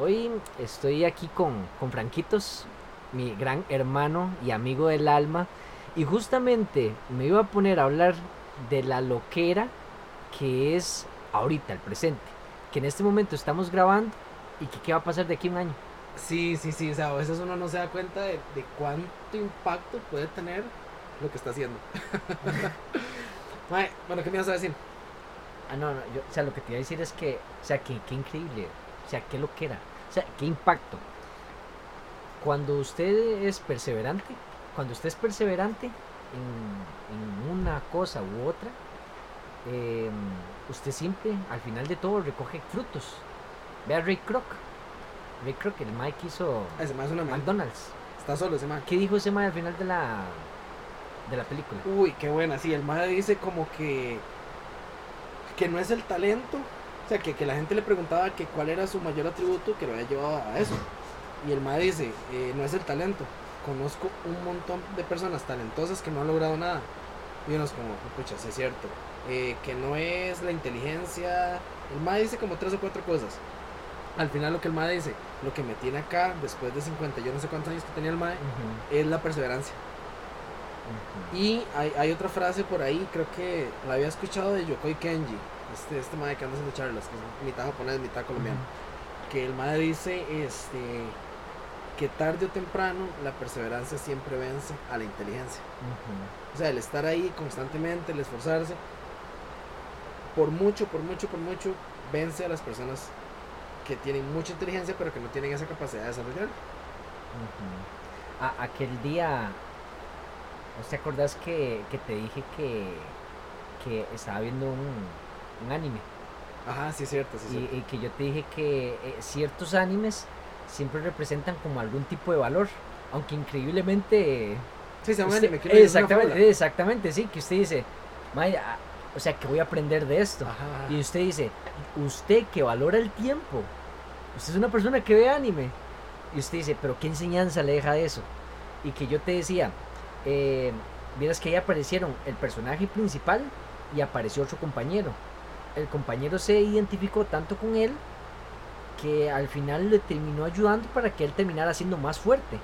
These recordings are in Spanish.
Hoy estoy aquí con, con Franquitos, mi gran hermano y amigo del alma. Y justamente me iba a poner a hablar de la loquera que es ahorita, el presente. Que en este momento estamos grabando y que qué va a pasar de aquí a un año. Sí, sí, sí, o sea, a veces uno no se da cuenta de, de cuánto impacto puede tener lo que está haciendo. Bueno, ¿qué me vas a decir? Ah, no, no, yo, o sea, lo que te iba a decir es que, o sea, que, qué increíble, o sea, qué loquera, o sea, qué impacto. Cuando usted es perseverante, cuando usted es perseverante en, en una cosa u otra, eh, usted siempre, al final de todo, recoge frutos. Ve a Ray Kroc. Ray Kroc, el Mike hizo Ese mae es una man. McDonald's. Está solo ese mae. ¿Qué dijo ese Mike al final de la, de la película? Uy, qué buena, sí, el mae dice como que que no es el talento, o sea, que, que la gente le preguntaba que cuál era su mayor atributo que lo había llevado a eso. Y el mae dice, eh, no es el talento, conozco un montón de personas talentosas que no han logrado nada. Y uno es como, pucha, sí es cierto. Eh, que no es la inteligencia. El mae dice como tres o cuatro cosas. Al final lo que el mae dice, lo que me tiene acá, después de 50, yo no sé cuántos años que tenía el mae, es la perseverancia. Y hay, hay otra frase por ahí, creo que la había escuchado de Yokoi Kenji, este, este madre que anda haciendo charlas, que es mitad japonés, mitad colombiano, que el madre dice este, que tarde o temprano la perseverancia siempre vence a la inteligencia. O sea, el estar ahí constantemente, el esforzarse, por mucho, por mucho, por mucho, vence a las personas que tienen mucha inteligencia pero que no tienen esa capacidad de desarrollar. A- aquel día, ¿no te acordás que, que te dije que, que estaba viendo un, un anime? Ajá, sí es cierto, sí Y, cierto. y que yo te dije que eh, ciertos animes siempre representan como algún tipo de valor, aunque increíblemente... Sí, se usted- anime, una exactamente, exactamente, sí, que usted dice, "May, ah, o sea, que voy a aprender de esto. Ajá. Y usted dice, usted que valora el tiempo, usted es una persona que ve anime. Y usted dice, pero ¿qué enseñanza le deja eso? Y que yo te decía, eh, vieras que ahí aparecieron el personaje principal y apareció otro compañero. El compañero se identificó tanto con él que al final le terminó ayudando para que él terminara siendo más fuerte.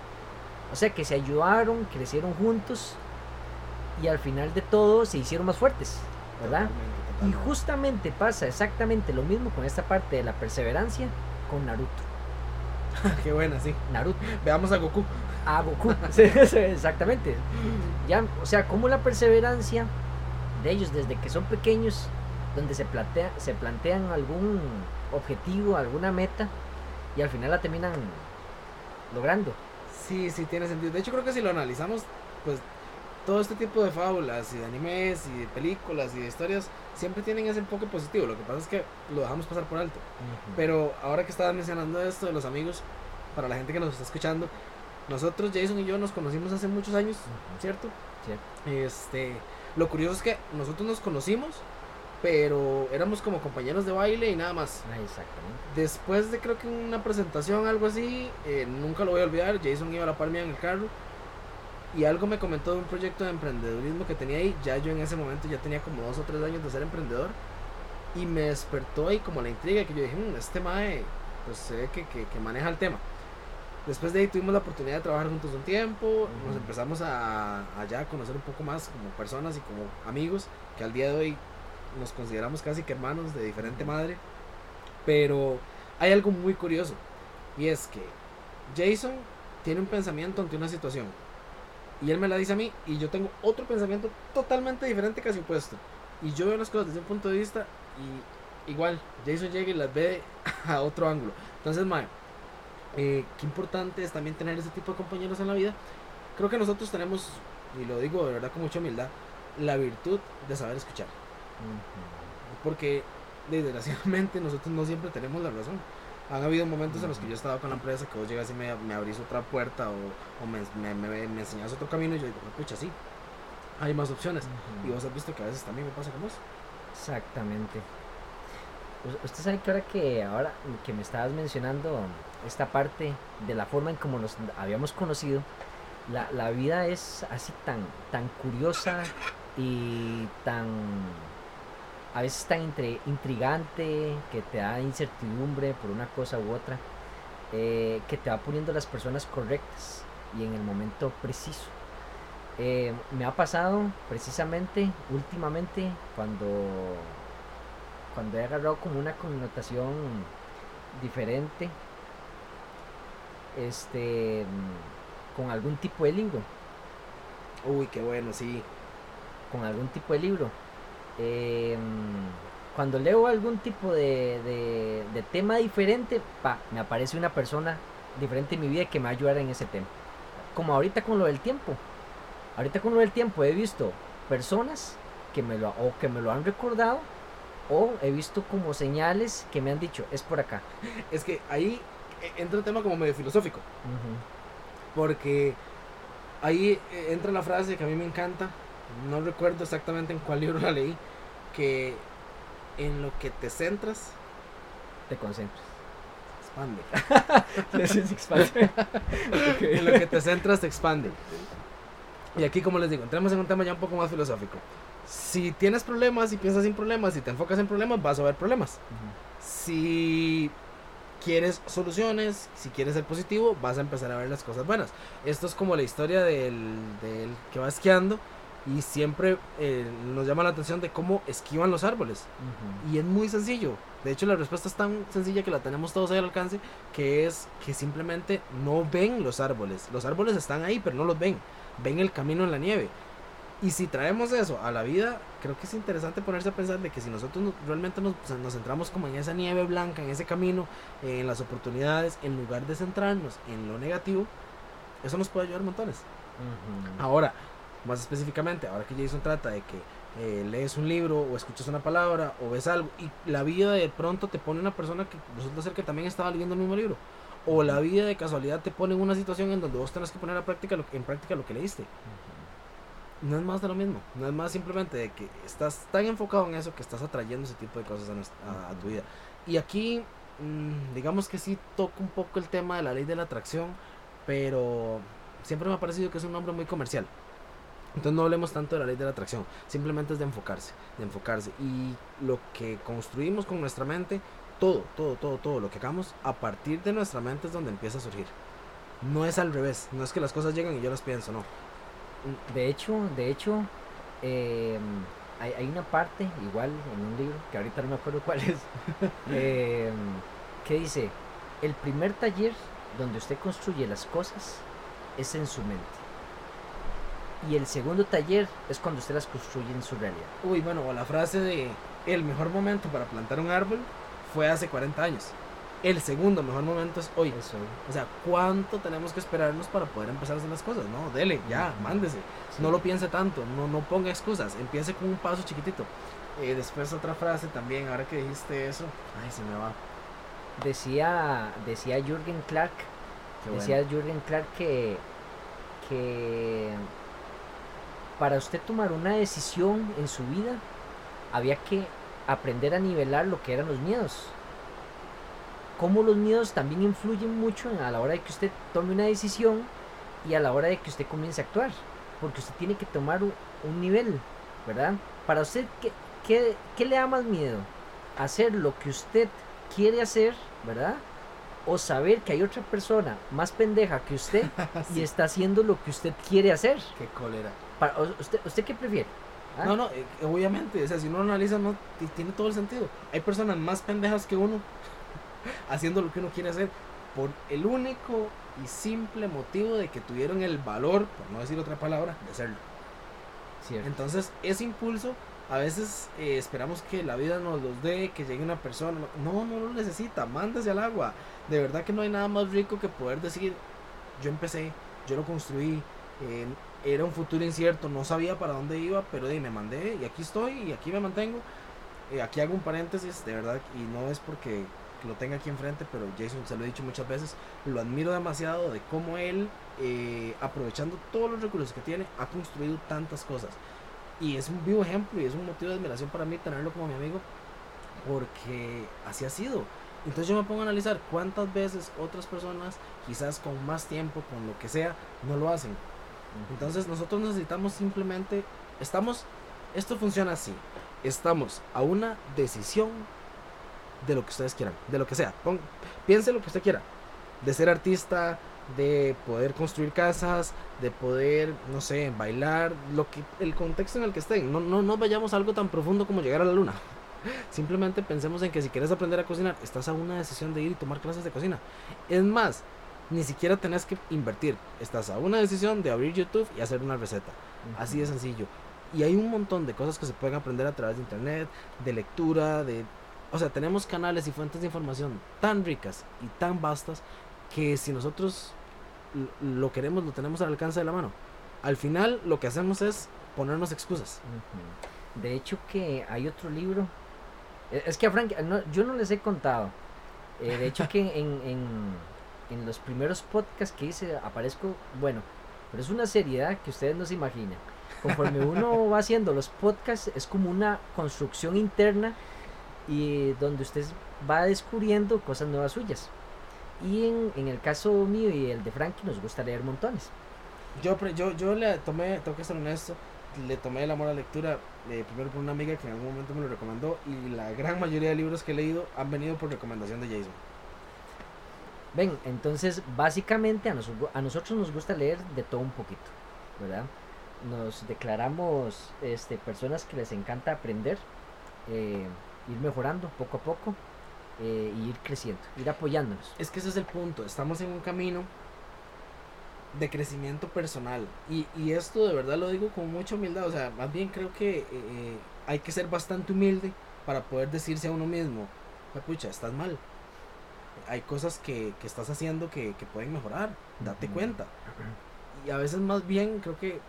O sea que se ayudaron, crecieron juntos y al final de todo se hicieron más fuertes, ¿verdad? Totalmente, Y totalmente. justamente justamente pasa exactamente lo mismo con esta parte de la perseverancia con Naruto. Qué buena, sí. Naruto, Veamos a Goku. a Goku. Sí, sí, exactamente. Ya, o sea, como la perseverancia de ellos desde que son pequeños, donde se, plantea, se plantean algún objetivo, alguna meta, y al final la terminan logrando. Sí, sí, tiene sentido. De hecho, creo que si lo analizamos, pues todo este tipo de fábulas y de animes y de películas y de historias siempre tienen ese enfoque positivo. Lo que pasa es que lo dejamos pasar por alto. Pero ahora que estabas mencionando esto de los amigos, para la gente que nos está escuchando, nosotros, Jason y yo, nos conocimos hace muchos años. Cierto. Este, lo curioso es que nosotros nos conocimos, pero éramos como compañeros de baile y nada más. Ah, exactamente. Después de creo que una presentación, algo así, eh, nunca lo voy a olvidar, Jason iba a la par mía en el carro y algo me comentó de un proyecto de emprendedurismo que tenía ahí, ya yo en ese momento ya tenía como dos o tres años de ser emprendedor y me despertó ahí como la intriga que yo dije, "Mm, este mae pues se ve que, que- que maneja el tema. Después de ahí tuvimos la oportunidad de trabajar juntos un tiempo, nos empezamos a, a ya conocer un poco más como personas y como amigos, que al día de hoy nos consideramos casi que hermanos de diferente madre. Pero hay algo muy curioso y es que Jason tiene un pensamiento ante una situación y él me la dice a mí y yo tengo otro pensamiento totalmente diferente, casi opuesto. Y yo veo las cosas desde un punto de vista y igual Jason llega y las ve a otro ángulo. Entonces, mae, eh, qué importante es también tener ese tipo de compañeros en la vida. Creo que nosotros tenemos, y lo digo de verdad con mucha humildad, la virtud de saber escuchar. Porque desgraciadamente nosotros no siempre tenemos la razón. Han habido momentos en los que yo he estado con la empresa que vos llegas y me, me abrís otra puerta o, o me, me, me, me enseñas otro camino y yo digo, pucha, sí, hay más opciones. Y vos has visto que a veces también me pasa con vos. Exactamente. Usted sabe que ahora que ahora que me estabas mencionando esta parte de la forma en como nos habíamos conocido, la, la vida es así tan, tan curiosa y tan a veces tan entre- intrigante que te da incertidumbre por una cosa u otra. eh, que te va poniendo las personas correctas y en el momento preciso. Eh, me ha pasado precisamente últimamente cuando, cuando he agarrado como una connotación diferente este con algún tipo de libro Uy, qué bueno, sí. con algún tipo de libro Em, cuando leo algún tipo de, de- de tema diferente pa, me aparece una persona diferente en mi vida que me va a ayudar en ese tema. Como ahorita con lo del tiempo. Ahorita con lo del tiempo he visto personas que me lo o que me lo han recordado o he visto como señales que me han dicho es por acá Es que ahí eh, entra un tema como medio filosófico. Porque ahí eh, entra la frase que a mí me encanta, no recuerdo exactamente en cuál libro la leí, que en lo que te centras, te concentras expande. En lo que te centras te expande. Y aquí, como les digo, entramos en un tema ya un poco más filosófico. Si tienes problemas y piensas en problemas y te enfocas en problemas, vas a ver problemas. Si quieres soluciones, si quieres ser positivo, vas a empezar a ver las cosas buenas. Esto es como la historia del, del que va esquiando y siempre eh, nos llama la atención de cómo esquivan los árboles. Ujú. Y es muy sencillo. De hecho, la respuesta es tan sencilla que la tenemos todos ahí al alcance, que es que simplemente no ven los árboles. Los árboles están ahí, pero no los ven. Ven el camino en la nieve. Y si traemos eso a la vida, creo que es interesante ponerse a pensar de que si nosotros nos- realmente nos, nos centramos como en esa nieve blanca, en ese camino, eh, en las oportunidades, en lugar de centrarnos en lo negativo, eso nos puede ayudar montones. Ujú. Ahora, más específicamente, ahora que Jason trata de que eh, lees un libro o escuchas una palabra o ves algo y la vida de pronto te pone una persona que resulta ser que también estaba leyendo el mismo libro. O la vida de casualidad te pone en una situación en donde vos tenés que poner a práctica lo, en práctica lo que leíste. No es más de lo mismo. No es más simplemente de que estás tan enfocado en eso que estás atrayendo ese tipo de cosas a, tu vida. Y aquí, mm, digamos que sí toca un poco el tema de la ley de la atracción, pero siempre me ha parecido que es un nombre muy comercial. Entonces no hablemos tanto de la ley de la atracción, simplemente es de enfocarse, de enfocarse. Y lo que construimos con nuestra mente, todo, todo, todo, todo lo que hagamos, a partir de nuestra mente es donde empieza a surgir. No es al revés, no es que las cosas llegan y yo las pienso, no. De hecho, de hecho, eh, hay, hay una parte, igual en un libro, que ahorita no me acuerdo cuál es, eh, que dice, el primer taller donde usted construye las cosas es en su mente. Y el segundo taller es cuando usted las construye en su realidad. Uy, bueno, o la frase de el mejor momento para plantar un árbol fue hace 40 años. El segundo mejor momento es hoy. Eso. O sea, ¿cuánto tenemos que esperarnos para poder empezar a hacer las cosas? No, dele, ya, mándese. No lo piense tanto, no, no ponga excusas, empiece con un paso chiquitito. Eh, después otra frase también, ahora que dijiste eso, ay, se me va. Decía, decía Jürgen Clark, decía. Jürgen Clark que, que para usted tomar una decisión en su vida había que aprender a nivelar lo que eran los miedos. Cómo los miedos también influyen mucho a la hora de que usted tome una decisión y a la hora de que usted comience a actuar. Porque usted tiene que tomar un, nivel, ¿verdad? Para usted, ¿qué, qué, qué le da más miedo? Hacer lo que usted quiere hacer, ¿verdad? O saber que hay otra persona más pendeja que usted y está haciendo lo que usted quiere hacer. Qué cólera. Para, usted, ¿Usted qué prefiere? ¿Ah? No, no, eh, obviamente, o sea, si uno lo analiza, no, ti- tiene todo el sentido. Hay personas más pendejas que uno haciendo lo que uno quiere hacer por el único y simple motivo de que tuvieron el valor, por no decir otra palabra, de hacerlo. Cierto. Entonces, ese impulso, a veces eh, esperamos que la vida nos los dé, que llegue una persona. No, no lo necesita, mándese al agua. De verdad que no hay nada más rico que poder decir, yo empecé, yo lo construí, eh, era un futuro incierto, no sabía para dónde iba, pero me mandé y aquí estoy y aquí me mantengo. Eh, aquí hago un paréntesis, de verdad, y no es porque lo tenga aquí enfrente, pero Jason, se lo he dicho muchas veces, lo admiro demasiado de cómo él, eh, aprovechando todos los recursos que tiene, ha construido tantas cosas. Y es un vivo ejemplo y es un motivo de admiración para mí tenerlo como mi amigo, porque así ha sido. Entonces yo me pongo a analizar cuántas veces otras personas, quizás con más tiempo, con lo que sea, no lo hacen. Entonces nosotros necesitamos simplemente, estamos, esto funciona así, estamos a una decisión de lo que ustedes quieran, de lo que sea, pon, piense lo que usted quiera, de ser artista, de poder construir casas, de poder, no sé, bailar, lo que el contexto en el que estén. No, no, no vayamos a algo tan profundo como llegar a la luna. Simplemente pensemos en que si quieres aprender a cocinar, estás a una decisión de ir y tomar clases de cocina. Es más, ni siquiera tenés que invertir. Estás a una decisión de abrir YouTube y hacer una receta. Así de sencillo. Y hay un montón de cosas que se pueden aprender a través de internet, de lectura, de... O sea, tenemos canales y fuentes de información tan ricas y tan vastas que si nosotros lo queremos, lo tenemos al alcance de la mano. Al final lo que hacemos es ponernos excusas. De hecho que hay otro libro. E, es que a Frank, yo no les he contado. Eh, de hecho que en, en, en, los primeros podcasts que hice aparezco, bueno, pero es una seriedad que ustedes no se imaginan. Conforme uno va haciendo los podcasts es como una construcción interna y donde usted va descubriendo cosas nuevas suyas. Y en, el caso mío y el de Frankie nos gusta leer montones. Yo, yo, yo le tomé, tengo que ser honesto, le tomé el amor a la lectura eh, primero por una amiga que en algún momento me lo recomendó y la gran mayoría de libros que he leído han venido por recomendación de Jason. Ven, entonces básicamente a, a nosotros nos gusta leer de todo un poquito, ¿verdad? Nos declaramos este, personas que les encanta aprender, eh, ir mejorando poco a poco eh, y ir creciendo, ir apoyándonos. Es que ese es el punto, estamos en un camino de crecimiento personal y, esto de verdad lo digo con mucha humildad, o sea, más bien creo que eh, hay que ser bastante humilde para poder decirse a uno mismo, pucha, estás mal. Hay cosas que, que estás haciendo que, que, pueden mejorar, date cuenta. Y a veces más bien creo que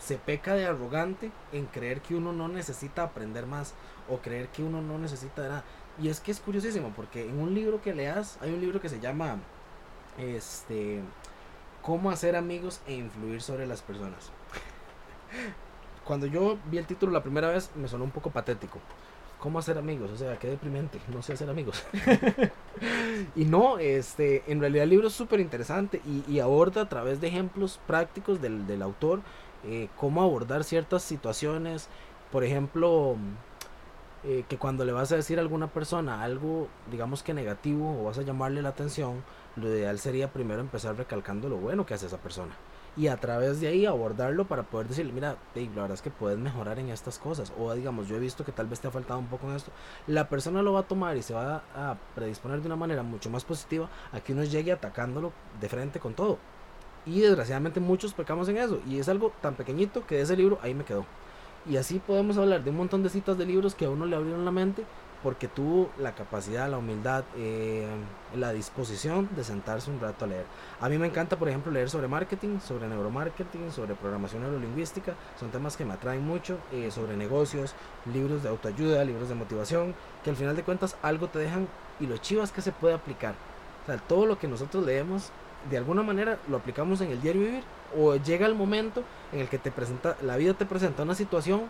se peca de arrogante en creer que uno no necesita aprender más o creer que uno no necesita nada. Y es que es curiosísimo, porque en un libro que leas, hay un libro que se llama este Cómo hacer amigos e influir sobre las personas. Cuando yo vi el título la primera vez me sonó un poco patético. ¿Cómo hacer amigos? O sea, qué deprimente, no sé hacer amigos. y no, este, en realidad el libro es súper interesante y, aborda a través de ejemplos prácticos del, del autor eh, cómo abordar ciertas situaciones. Por ejemplo, eh, que cuando le vas a decir a alguna persona algo, digamos que negativo, o vas a llamarle la atención, lo ideal sería primero empezar recalcando lo bueno que hace esa persona. Y a través de ahí abordarlo para poder decirle, mira, Dave, la verdad es que puedes mejorar en estas cosas. O digamos, yo he visto que tal vez te ha faltado un poco en esto. La persona lo va a tomar y se va a predisponer de una manera mucho más positiva a que uno llegue atacándolo de frente con todo. Y desgraciadamente muchos pecamos en eso. Y es algo tan pequeñito que ese libro ahí me quedó. Y así podemos hablar de un montón de citas de libros que a uno le abrieron la mente porque tuvo la capacidad, la humildad, eh, la disposición de sentarse un rato a leer. A mí me encanta, por ejemplo, leer sobre marketing, sobre neuromarketing, sobre programación neurolingüística. Son temas que me atraen mucho, eh, sobre negocios, libros de autoayuda, libros de motivación, que al final de cuentas algo te dejan y lo chivas que se puede aplicar. O sea, todo lo que nosotros leemos, de alguna manera lo aplicamos en el diario vivir o llega el momento en el que te presenta, la vida te presenta una situación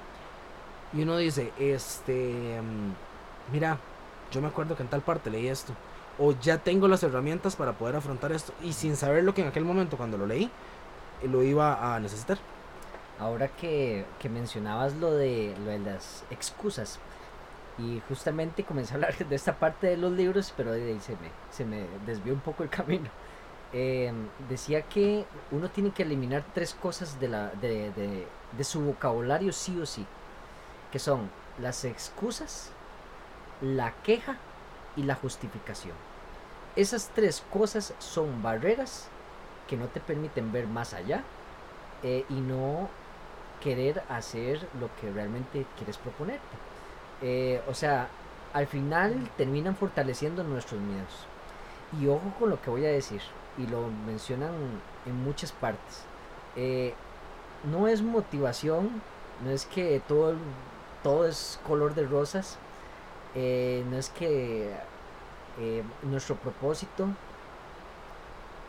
y uno dice, este, mm, mira, yo me acuerdo que en tal parte leí esto, o ya tengo las herramientas para poder afrontar esto, y sin saber lo que en aquel momento cuando lo leí, lo iba a necesitar. Ahora que, que mencionabas lo de, lo de las excusas, y justamente comencé a hablar de esta parte de los libros, pero de ahí se me, se me desvió un poco el camino. Eh, decía que uno tiene que eliminar tres cosas de, la, de, de, de, su vocabulario sí o sí, que son las excusas, la queja y la justificación. Esas tres cosas son barreras que no te permiten ver más allá eh, y no querer hacer lo que realmente quieres proponerte. Eh, o sea, al final terminan fortaleciendo nuestros miedos. Y ojo con lo que voy a decir y lo mencionan en muchas partes. Eh, no es motivación, no es que todo, todo es color de rosas, eh, no es que eh, nuestro propósito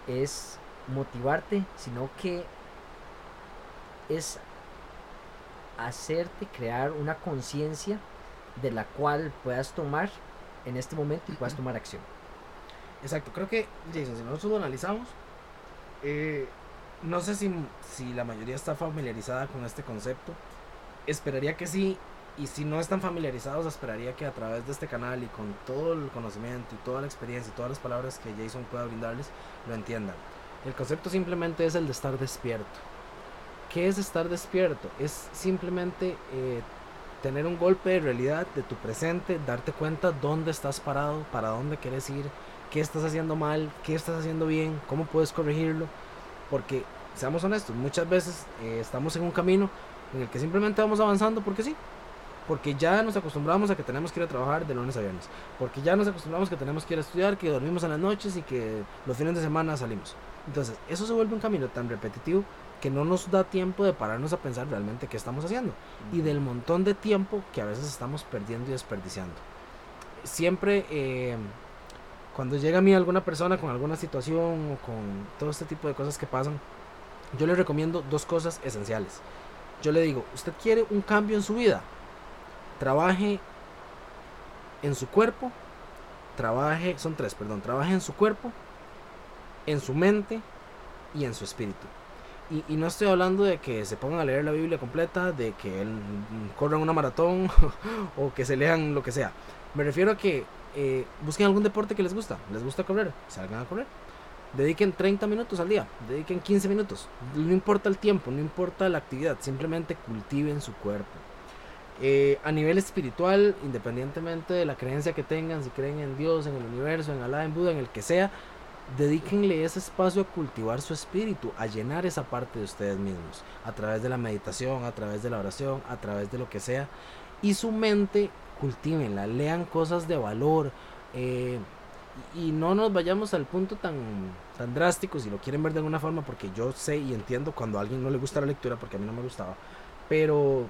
es motivarte, sino que es hacerte crear una conciencia de la cual puedas tomar en este momento y puedas tomar acción. Exacto, creo que, Jason, si nosotros lo analizamos, eh, no sé si, si la mayoría está familiarizada con este concepto. Esperaría que sí, y si no están familiarizados, esperaría que a través de este canal y con todo el conocimiento y toda la experiencia y todas las palabras que Jason pueda brindarles, lo entiendan. El concepto simplemente es el de estar despierto. ¿Qué es estar despierto? Es simplemente eh, tener un golpe de realidad de tu presente, darte cuenta dónde estás parado, para dónde quieres ir, qué estás haciendo mal, qué estás haciendo bien, cómo puedes corregirlo. Porque, seamos honestos, muchas veces eh, estamos en un camino en el que simplemente vamos avanzando porque sí. Porque ya nos acostumbramos a que tenemos que ir a trabajar de lunes a viernes. Porque ya nos acostumbramos que tenemos que ir a estudiar, que dormimos en las noches y que los fines de semana salimos. Entonces, eso se vuelve un camino tan repetitivo que no nos da tiempo de pararnos a pensar realmente qué estamos haciendo. Y del montón de tiempo que a veces estamos perdiendo y desperdiciando. Siempre, eh, cuando llega a mí alguna persona con alguna situación o con todo este tipo de cosas que pasan, yo le recomiendo dos cosas esenciales. Yo le digo, usted quiere un cambio en su vida, trabaje en su cuerpo, trabaje, son tres, perdón, trabaje en su cuerpo, en su mente y en su espíritu. Y, no estoy hablando de que se pongan a leer la Biblia completa, de que corran una maratón o que se lean lo que sea. Me refiero a que eh, busquen algún deporte que les gusta. Les gusta correr, salgan a correr. Dediquen 30 minutos al día, dediquen 15 minutos. No importa el tiempo, no importa la actividad, simplemente cultiven su cuerpo. Eh, a nivel espiritual, independientemente de la creencia que tengan, si creen en Dios, en el universo, en Alá, en Buda, en el que sea, dedíquenle ese espacio a cultivar su espíritu, a llenar esa parte de ustedes mismos, a través de la meditación, a través de la oración, a través de lo que sea. Y su mente, cultívenla, lean cosas de valor. Eh, y no nos vayamos al punto tan, tan drástico, si lo quieren ver de alguna forma, porque yo sé y entiendo cuando a alguien no le gusta la lectura, porque a mí no me gustaba. Pero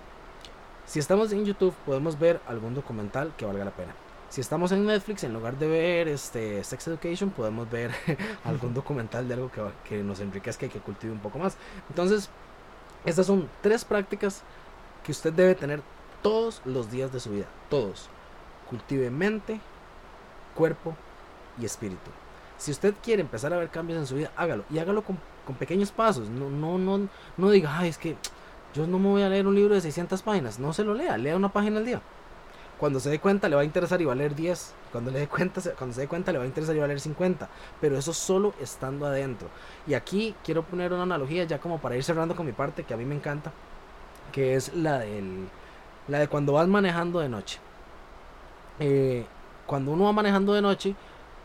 si estamos en YouTube, podemos ver algún documental que valga la pena. Si estamos en Netflix, en lugar de ver este Sex Education, podemos ver algún documental de algo que, que nos enriquezca y que cultive un poco más. Entonces, estas son tres prácticas que usted debe tener todos los días de su vida. Todos. Cultive mente, cuerpo y espíritu. Si usted quiere empezar a ver cambios en su vida, hágalo. Y hágalo con, con pequeños pasos. No, no, no, no diga, ay, es que yo no me voy a leer un libro de 600 páginas. No se lo lea, lea una página al día. Cuando se dé cuenta le va a interesar y va a leer 10. Cuando, le dé cuenta, cuando se dé cuenta le va a interesar y va a leer 50. Pero eso solo estando adentro. Y aquí quiero poner una analogía ya como para ir cerrando con mi parte que a mí me encanta. Que es la, del, la de cuando vas manejando de noche. Eh, cuando uno va manejando de noche,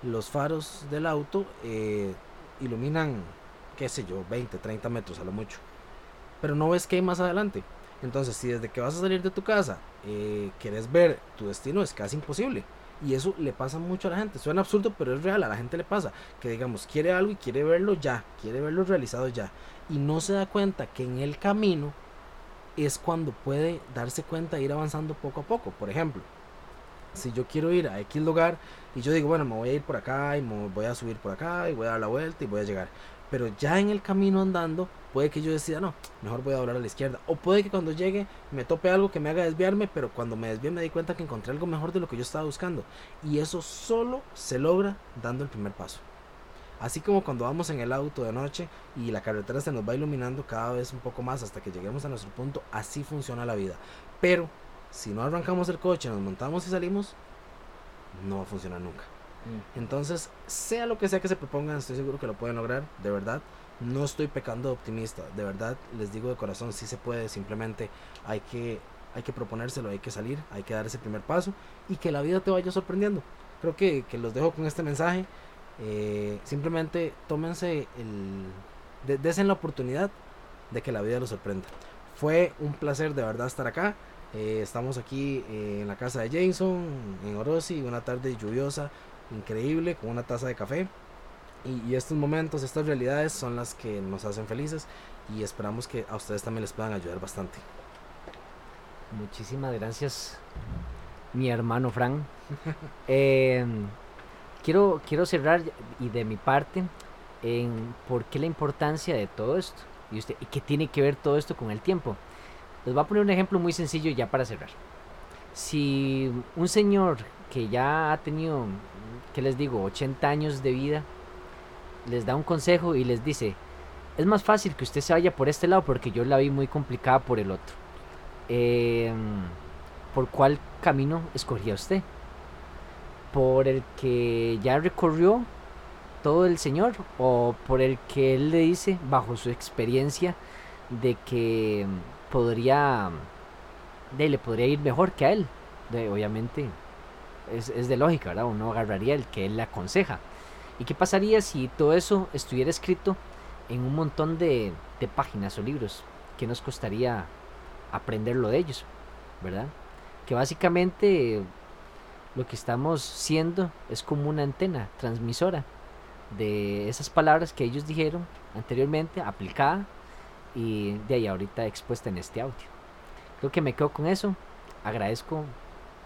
los faros del auto eh, iluminan, qué sé yo, 20, 30 metros a lo mucho. Pero no ves que hay más adelante. Entonces, si desde que vas a salir de tu casa eh, quieres ver tu destino, es casi imposible. Y eso le pasa mucho a la gente. Suena absurdo, pero es real. A la gente le pasa que, digamos, quiere algo y quiere verlo ya, quiere verlo realizado ya. Y no se da cuenta que en el camino es cuando puede darse cuenta de ir avanzando poco a poco. Por ejemplo, si yo quiero ir a X lugar y yo digo, bueno, me voy a ir por acá y me voy a subir por acá y voy a dar la vuelta y voy a llegar. Pero ya en el camino andando puede que yo decida, no, mejor voy a doblar a la izquierda. O puede que cuando llegue me tope algo que me haga desviarme, pero cuando me desvíe me di cuenta que encontré algo mejor de lo que yo estaba buscando. Y eso solo se logra dando el primer paso. Así como cuando vamos en el auto de noche y la carretera se nos va iluminando cada vez un poco más hasta que lleguemos a nuestro punto, así funciona la vida. Pero si no arrancamos el coche, nos montamos y salimos, no va a funcionar nunca. Mm. Entonces, sea lo que sea que se propongan, estoy seguro que lo pueden lograr, de verdad no estoy pecando optimista, de verdad les digo de corazón, sí se puede, simplemente hay que, hay que proponérselo, hay que salir, hay que dar ese primer paso y que la vida te vaya sorprendiendo. Creo que, los dejo con este mensaje. Eh, simplemente tómense el. desen la oportunidad de que la vida los sorprenda. Fue un placer de verdad estar acá. Eh, estamos aquí eh, en la casa de Jason, en Orosi, una tarde lluviosa, increíble, con una taza de café. Y, estos momentos, estas realidades son las que nos hacen felices y esperamos que a ustedes también les puedan ayudar bastante. Muchísimas gracias, mi hermano Fran. Em, quiero, quiero cerrar y de mi parte en por qué la importancia de todo esto y, usted, qué tiene que ver todo esto con el tiempo. Les voy a poner un ejemplo muy sencillo ya para cerrar. Si un señor que ya ha tenido, ¿qué les digo?, 80 años de vida, les da un consejo y les dice, es más fácil que usted se vaya por este lado porque yo la vi muy complicada por el otro. Em, ¿por cuál camino escogería usted? ¿Por el que ya recorrió todo el Señor o por el que Él le dice, bajo su experiencia, de que podría, de, le podría ir mejor que a Él? De, obviamente es, es de lógica, ¿verdad? Uno agarraría el que Él le aconseja. ¿Y qué pasaría si todo eso estuviera escrito en un montón de, de páginas o libros? ¿Qué nos costaría aprenderlo de ellos? ¿Verdad? Que básicamente lo que estamos siendo es como una antena transmisora de esas palabras que ellos dijeron anteriormente, aplicada y de ahí ahorita expuesta en este audio. Creo que me quedo con eso. Agradezco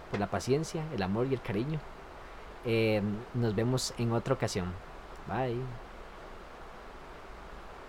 por la paciencia, el amor y el cariño. Eh, nos vemos en otra ocasión. Bye.